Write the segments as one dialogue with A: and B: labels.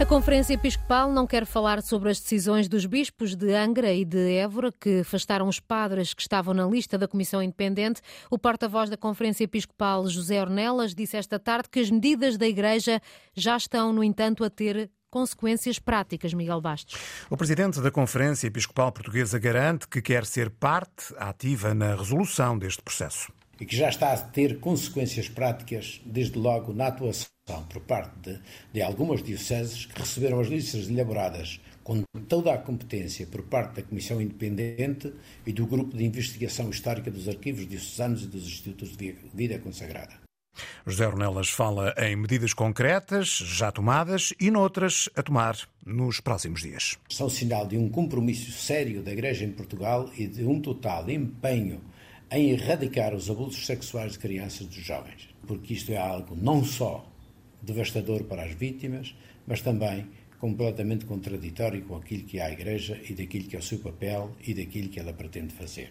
A: A Conferência Episcopal não quer falar sobre as decisões dos bispos de Angra e de Évora que afastaram os padres que estavam na lista da Comissão Independente. O porta-voz da Conferência Episcopal, José Ornelas, disse esta tarde que as medidas da Igreja já estão, no entanto, a ter consequências práticas, Miguel Bastos.
B: O presidente da Conferência Episcopal Portuguesa garante que quer ser parte ativa na resolução deste processo.
C: E que já está a ter consequências práticas, desde logo na atuação por parte de, de algumas dioceses que receberam as listas elaboradas com toda a competência por parte da Comissão Independente e do Grupo de Investigação Histórica dos Arquivos Diocesanos e dos Institutos de Vida Consagrada.
B: José Ornelas fala em medidas concretas já tomadas e noutras a tomar nos próximos dias.
C: São sinal de um compromisso sério da Igreja em Portugal e de um total empenho em erradicar os abusos sexuais de crianças e dos jovens, porque isto é algo não só devastador para as vítimas, mas também completamente contraditório com aquilo que é a Igreja e daquilo que é o seu papel e daquilo que ela pretende fazer.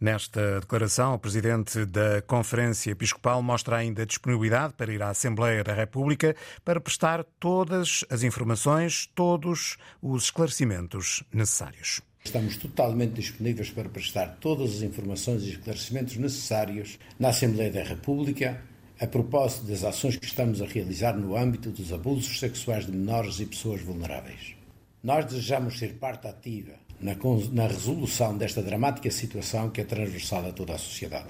B: Nesta declaração, o presidente da Conferência Episcopal mostra ainda disponibilidade para ir à Assembleia da República para prestar todas as informações, todos os esclarecimentos necessários.
C: Estamos totalmente disponíveis para prestar todas as informações e esclarecimentos necessários na Assembleia da República a propósito das ações que estamos a realizar no âmbito dos abusos sexuais de menores e pessoas vulneráveis. Nós desejamos ser parte ativa na, resolução desta dramática situação que é transversal a toda a sociedade.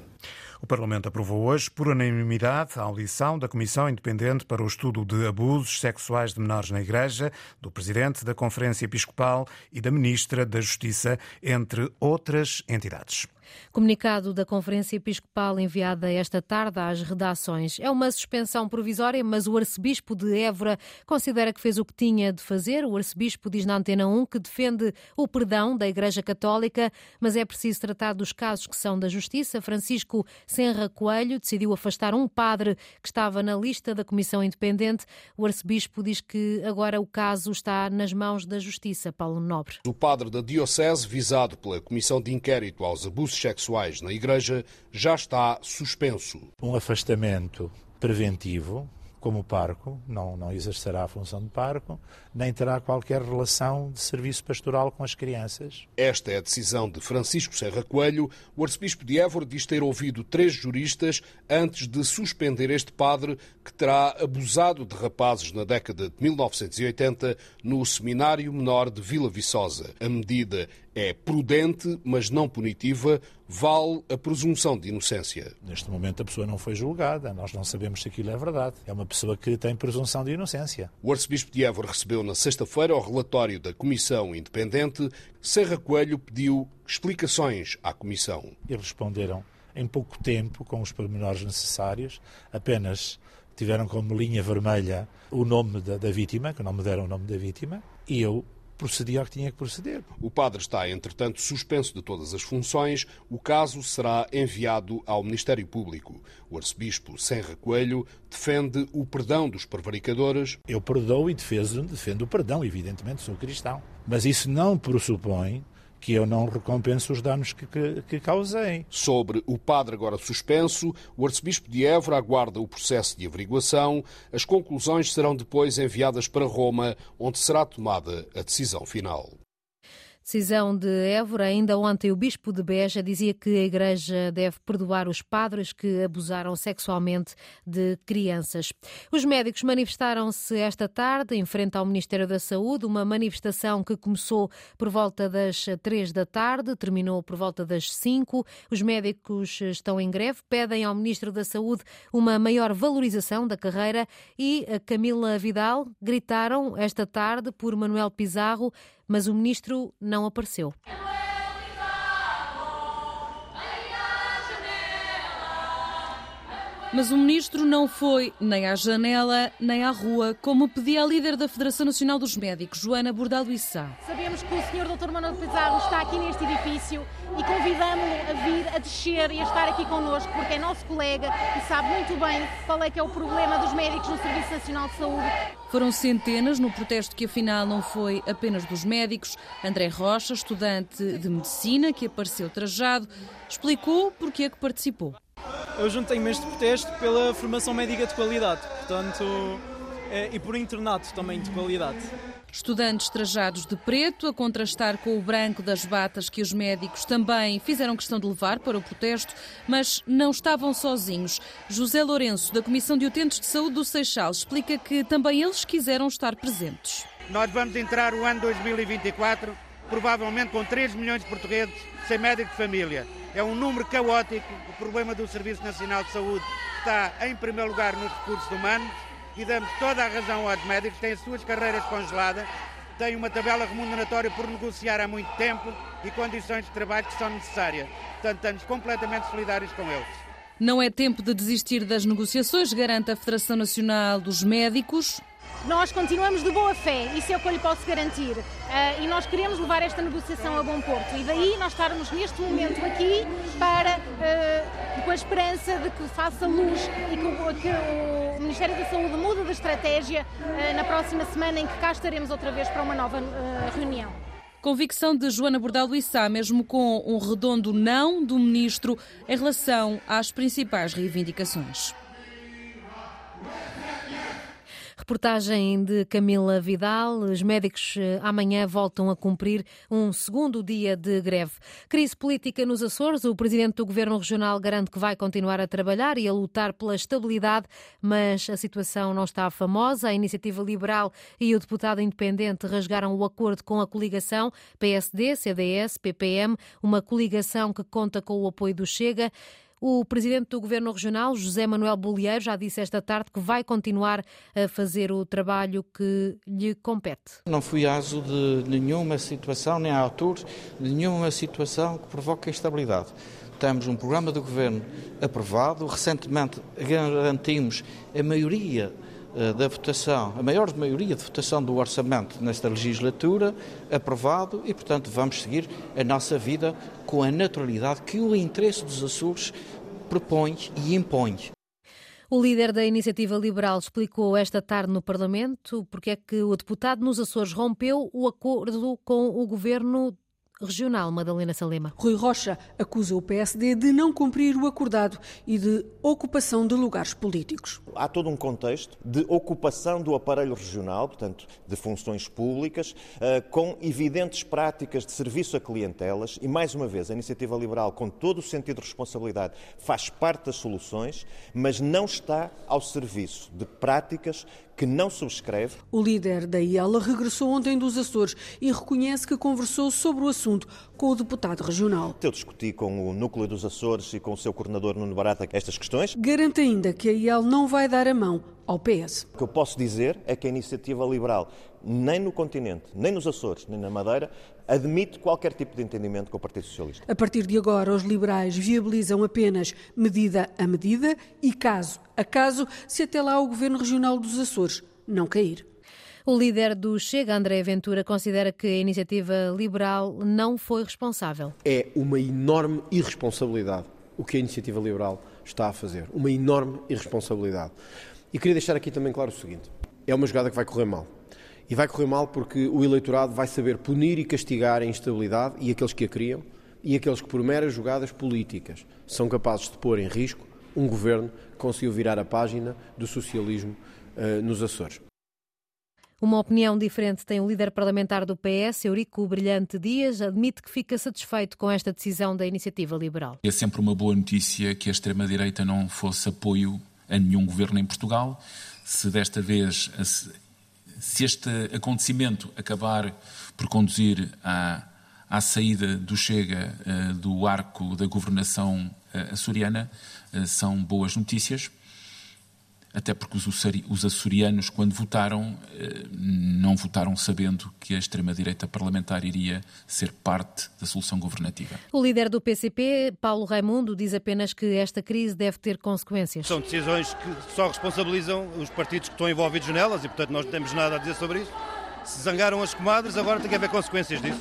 B: O Parlamento aprovou hoje, por unanimidade, a audição da Comissão Independente para o Estudo de Abusos Sexuais de Menores na Igreja, do Presidente da Conferência Episcopal e da Ministra da Justiça, entre outras entidades.
A: Comunicado da Conferência Episcopal enviada esta tarde às redações. É uma suspensão provisória, mas o arcebispo de Évora considera que fez o que tinha de fazer. O arcebispo diz na Antena 1 que defende o perdão da Igreja Católica, mas é preciso tratar dos casos que são da Justiça. Francisco Senra Coelho decidiu afastar um padre que estava na lista da Comissão Independente. O arcebispo diz que agora o caso está nas mãos da Justiça. Paulo Nobre.
D: O padre da Diocese, visado pela Comissão de Inquérito aos Abusos sexuais na Igreja já está suspenso.
E: Um afastamento preventivo como parco, não, não exercerá a função de parco, nem terá qualquer relação de serviço pastoral com as crianças.
D: Esta é a decisão de Francisco Serra Coelho. O arcebispo de Évora diz ter ouvido três juristas antes de suspender este padre que terá abusado de rapazes na década de 1980 no Seminário Menor de Vila Viçosa. A medida é prudente, mas não punitiva, vale a presunção de inocência.
E: Neste momento a pessoa não foi julgada, nós não sabemos se aquilo é verdade. É uma pessoa que tem presunção de inocência.
D: O arcebispo de Évora recebeu na sexta-feira o relatório da Comissão Independente. Serra Coelho pediu explicações à Comissão.
E: E responderam em pouco tempo, com os pormenores necessários, apenas tiveram como linha vermelha o nome da, da vítima, que não me deram o nome da vítima, e eu procedi ao que tinha que proceder.
D: O padre está, entretanto, suspenso de todas as funções. O caso será enviado ao Ministério Público. O arcebispo Senra Coelho defende o perdão dos prevaricadores.
E: Eu perdoo e defendo, defendo o perdão, evidentemente, sou cristão. Mas isso não pressupõe que eu não recompenso os danos que, que, que, causei.
D: Sobre o padre agora suspenso, o arcebispo de Évora aguarda o processo de averiguação. As conclusões serão depois enviadas para Roma, onde será tomada a decisão final.
A: Decisão de Évora. Ainda ontem, o Bispo de Beja dizia que a Igreja deve perdoar os padres que abusaram sexualmente de crianças. Os médicos manifestaram-se esta tarde em frente ao Ministério da Saúde, uma manifestação que começou por volta das três da tarde, terminou por volta das cinco. Os médicos estão em greve, pedem ao Ministro da Saúde uma maior valorização da carreira e a Camila Vidal gritaram esta tarde por Manuel Pizarro mas o ministro não apareceu.
F: Mas o ministro não foi nem à janela nem à rua, como pedia a líder da Federação Nacional dos Médicos, Joana Bordalo Issa.
G: Sabemos que o senhor Dr. Manuel Pizarro está aqui neste edifício e convidamos-lo a vir, a descer e a estar aqui connosco, porque é nosso colega e sabe muito bem qual é que é o problema dos médicos no Serviço Nacional de Saúde.
F: Foram centenas no protesto que afinal não foi apenas dos médicos. André Rocha, estudante de medicina, que apareceu trajado, explicou porque é que participou
H: eu juntei-me a este protesto pela formação médica de qualidade. Portanto, e por internato também de qualidade.
F: Estudantes trajados de preto a contrastar com o branco das batas que os médicos também fizeram questão de levar para o protesto, mas não estavam sozinhos. José Lourenço, da Comissão de Utentes de Saúde do Seixal, explica que também eles quiseram estar presentes.
I: Nós vamos entrar o ano 2024 provavelmente com 3 milhões de portugueses sem médico de família. É um número caótico. O problema do Serviço Nacional de Saúde está, em primeiro lugar, nos recursos humanos e damos toda a razão aos médicos, têm as suas carreiras congeladas, têm uma tabela remuneratória por negociar há muito tempo e condições de trabalho que são necessárias. Portanto, estamos completamente solidários com eles.
F: Não é tempo de desistir das negociações, garante a Federação Nacional dos Médicos.
G: Nós continuamos de boa fé, isso é o que eu lhe posso garantir. Uh, e nós queremos levar esta negociação a bom porto. E daí nós estarmos neste momento aqui para, uh, com a esperança de que faça luz e que, que o Ministério da Saúde mude de estratégia uh, na próxima semana em que cá estaremos outra vez para uma nova reunião.
F: Convicção de Joana Bordal Issá, mesmo com um redondo não do Ministro em relação às principais reivindicações.
A: Reportagem de Camila Vidal. Os médicos eh, amanhã voltam a cumprir um segundo dia de greve. Crise política nos Açores. O presidente do governo regional garante que vai continuar a trabalhar e a lutar pela estabilidade, mas a situação não está famosa. A iniciativa liberal e o deputado independente rasgaram o acordo com a coligação PSD, CDS, PPM, uma coligação que conta com o apoio do Chega. O presidente do Governo Regional, José Manuel Bolieiro, já disse esta tarde que vai continuar a fazer o trabalho que lhe compete.
J: Não fui aso de nenhuma situação, nem autor de nenhuma situação que provoque instabilidade. Temos um programa do Governo aprovado, recentemente garantimos a maioria da votação, a maior maioria de votação do orçamento nesta legislatura, aprovado e, portanto, vamos seguir a nossa vida com a naturalidade que o interesse dos Açores propõe e impõe.
A: O líder da Iniciativa Liberal explicou esta tarde no Parlamento porque é que o deputado nos Açores rompeu o acordo com o governo regional, Madalena Salema.
K: Rui Rocha acusa o PSD de não cumprir o acordado e de ocupação de lugares políticos.
L: Há todo um contexto de ocupação do aparelho regional, portanto, de funções públicas, eh, com evidentes práticas de serviço a clientelas e, mais uma vez, a iniciativa liberal, com todo o sentido de responsabilidade, faz parte das soluções, mas não está ao serviço de práticas que não subscreve.
K: O líder da IELA regressou ontem dos Açores e reconhece que conversou sobre o assunto com o deputado regional.
L: Eu discuti com o núcleo dos Açores e com o seu coordenador Nuno Barata estas questões.
K: Garante ainda que a IEL não vai dar a mão ao PS.
L: O que eu posso dizer é que a iniciativa liberal, nem no continente, nem nos Açores, nem na Madeira, admite qualquer tipo de entendimento com o Partido Socialista.
K: A partir de agora, os liberais viabilizam apenas medida a medida e caso a caso, se até lá o Governo Regional dos Açores não cair.
A: O líder do Chega, André Ventura, considera que a iniciativa liberal não foi responsável.
M: É uma enorme irresponsabilidade o que a iniciativa liberal está a fazer. Uma enorme irresponsabilidade. E queria deixar aqui também claro o seguinte: é uma jogada que vai correr mal. E vai correr mal porque o eleitorado vai saber punir e castigar a instabilidade e aqueles que a criam e aqueles que, por meras jogadas políticas, são capazes de pôr em risco um governo que conseguiu virar a página do socialismo uh, nos Açores.
A: Uma opinião diferente tem o líder parlamentar do PS, Eurico Brilhante Dias, admite que fica satisfeito com esta decisão da iniciativa liberal.
N: É sempre uma boa notícia que a extrema-direita não fosse apoio a nenhum governo em Portugal. Se desta vez, se este acontecimento acabar por conduzir à, à saída do Chega uh, do arco da governação uh, açoriana, uh, são boas notícias até porque os açorianos, quando votaram, eh, não votaram sabendo que a extrema-direita parlamentar iria ser parte da solução governativa.
A: O líder do PCP, Paulo Raimundo, diz apenas que esta crise deve ter consequências.
O: São decisões que só responsabilizam os partidos que estão envolvidos nelas e, portanto, nós não temos nada a dizer sobre isso. Se zangaram as comadres, agora tem que haver consequências disso.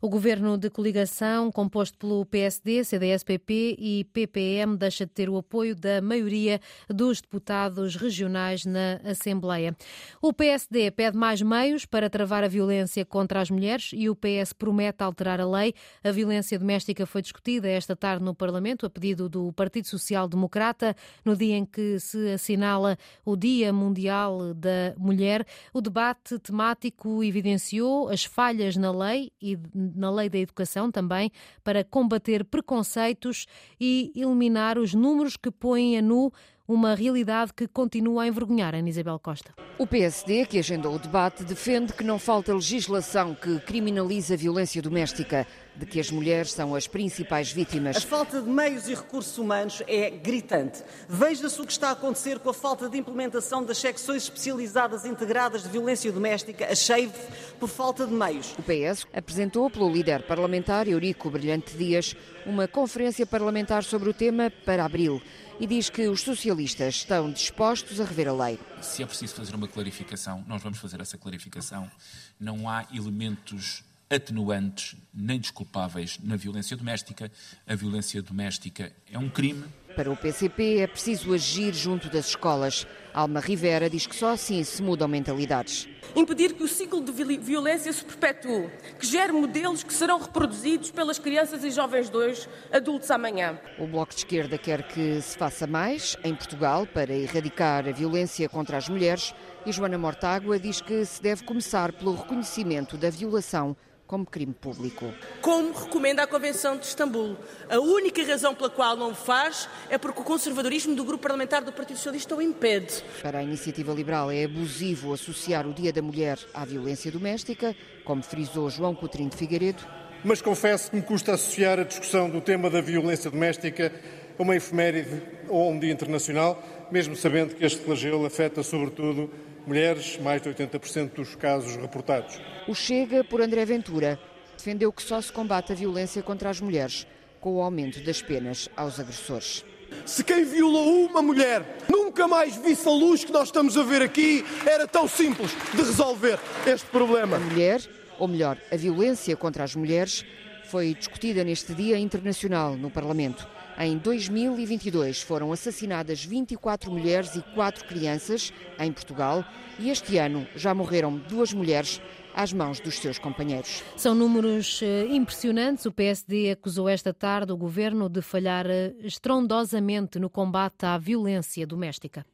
A: O governo de coligação, composto pelo PSD, CDS-PP e PPM, deixa de ter o apoio da maioria dos deputados regionais na Assembleia. O PSD pede mais meios para travar a violência contra as mulheres e o PS promete alterar a lei. A violência doméstica foi discutida esta tarde no Parlamento, a pedido do Partido Social Democrata, no dia em que se assinala o Dia Mundial da Mulher. O debate temático evidenciou as falhas na lei e na lei da educação também para combater preconceitos e eliminar os números que põem a nu uma realidade que continua a envergonhar Ana Isabel Costa.
P: O PSD, que agendou o debate, defende que não falta legislação que criminaliza a violência doméstica, de que as mulheres são as principais vítimas.
Q: A falta de meios e recursos humanos é gritante. Veja-se o que está a acontecer com a falta de implementação das secções especializadas integradas de violência doméstica, a SHAVE, por falta de meios.
P: O PS apresentou pelo líder parlamentar Eurico Brilhante Dias uma conferência parlamentar sobre o tema para abril e diz que os socialistas estão dispostos a rever a lei.
N: Se é preciso fazer uma clarificação, nós vamos fazer essa clarificação. Não há elementos atenuantes nem desculpáveis na violência doméstica. A violência doméstica é um crime.
P: Para o PCP é preciso agir junto das escolas. Alma Rivera diz que só assim se mudam mentalidades.
R: Impedir que o ciclo de violência se perpetue, que gere modelos que serão reproduzidos pelas crianças e jovens de hoje, adultos amanhã.
P: O Bloco de Esquerda quer que se faça mais em Portugal para erradicar a violência contra as mulheres e Joana Mortágua diz que se deve começar pelo reconhecimento da violação como crime público.
R: Como recomenda a Convenção de Istambul. A única razão pela qual não o faz é porque o conservadorismo do grupo parlamentar do Partido Socialista o impede.
P: Para a Iniciativa Liberal é abusivo associar o Dia da Mulher à violência doméstica, como frisou João Coutrinho de Figueiredo.
S: Mas confesso que me custa associar a discussão do tema da violência doméstica a uma efeméride ou um dia internacional, mesmo sabendo que este flagelo afeta sobretudo mulheres, mais de 80% dos casos reportados.
P: O Chega, por André Ventura, defendeu que só se combate a violência contra as mulheres com o aumento das penas aos agressores.
T: Se quem violou uma mulher nunca mais visse a luz que nós estamos a ver aqui, era tão simples de resolver este problema.
P: A mulher, ou melhor, a violência contra as mulheres, foi discutida neste Dia Internacional no Parlamento. Em 2022 foram assassinadas 24 mulheres e 4 crianças em Portugal e este ano já morreram duas mulheres às mãos dos seus companheiros.
A: São números eh, impressionantes. O PSD acusou esta tarde o governo de falhar eh, estrondosamente no combate à violência doméstica.